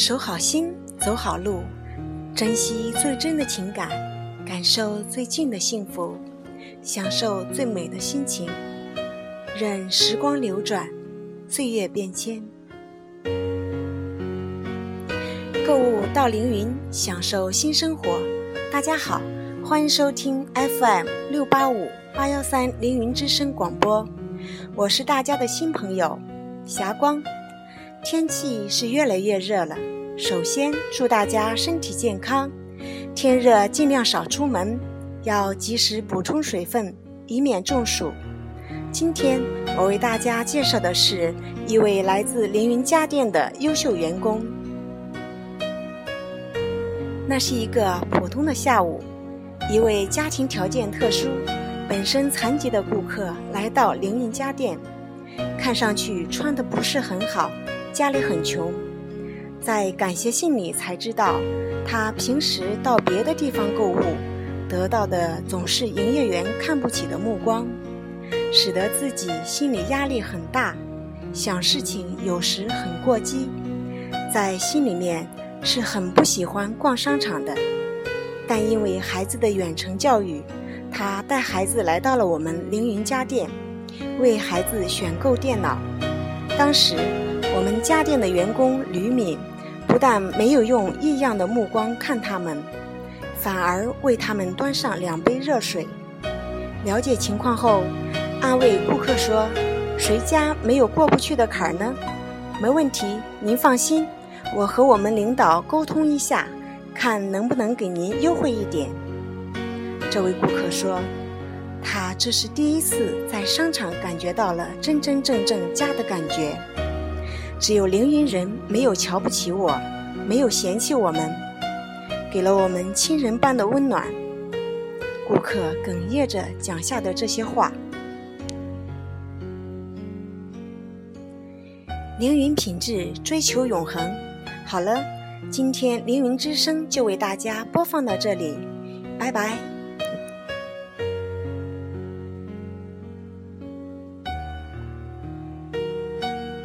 守好心，走好路，珍惜最真的情感，感受最近的幸福，享受最美的心情，任时光流转，岁月变迁。购物到凌云，享受新生活。大家好，欢迎收听 FM 六八五八幺三凌云之声广播，我是大家的新朋友霞光。天气是越来越热了，首先祝大家身体健康。天热尽量少出门，要及时补充水分，以免中暑。今天我为大家介绍的是一位来自凌云家电的优秀员工。那是一个普通的下午，一位家庭条件特殊、本身残疾的顾客来到凌云家电，看上去穿的不是很好。家里很穷，在感谢信里才知道，他平时到别的地方购物，得到的总是营业员看不起的目光，使得自己心里压力很大，想事情有时很过激，在心里面是很不喜欢逛商场的。但因为孩子的远程教育，他带孩子来到了我们凌云家电，为孩子选购电脑。当时。我们家电的员工吕敏，不但没有用异样的目光看他们，反而为他们端上两杯热水。了解情况后，安慰顾客说：“谁家没有过不去的坎儿呢？没问题，您放心，我和我们领导沟通一下，看能不能给您优惠一点。”这位顾客说：“他这是第一次在商场感觉到了真真正正家的感觉。”只有凌云人没有瞧不起我，没有嫌弃我们，给了我们亲人般的温暖。顾客哽咽着讲下的这些话。凌云品质追求永恒。好了，今天凌云之声就为大家播放到这里，拜拜。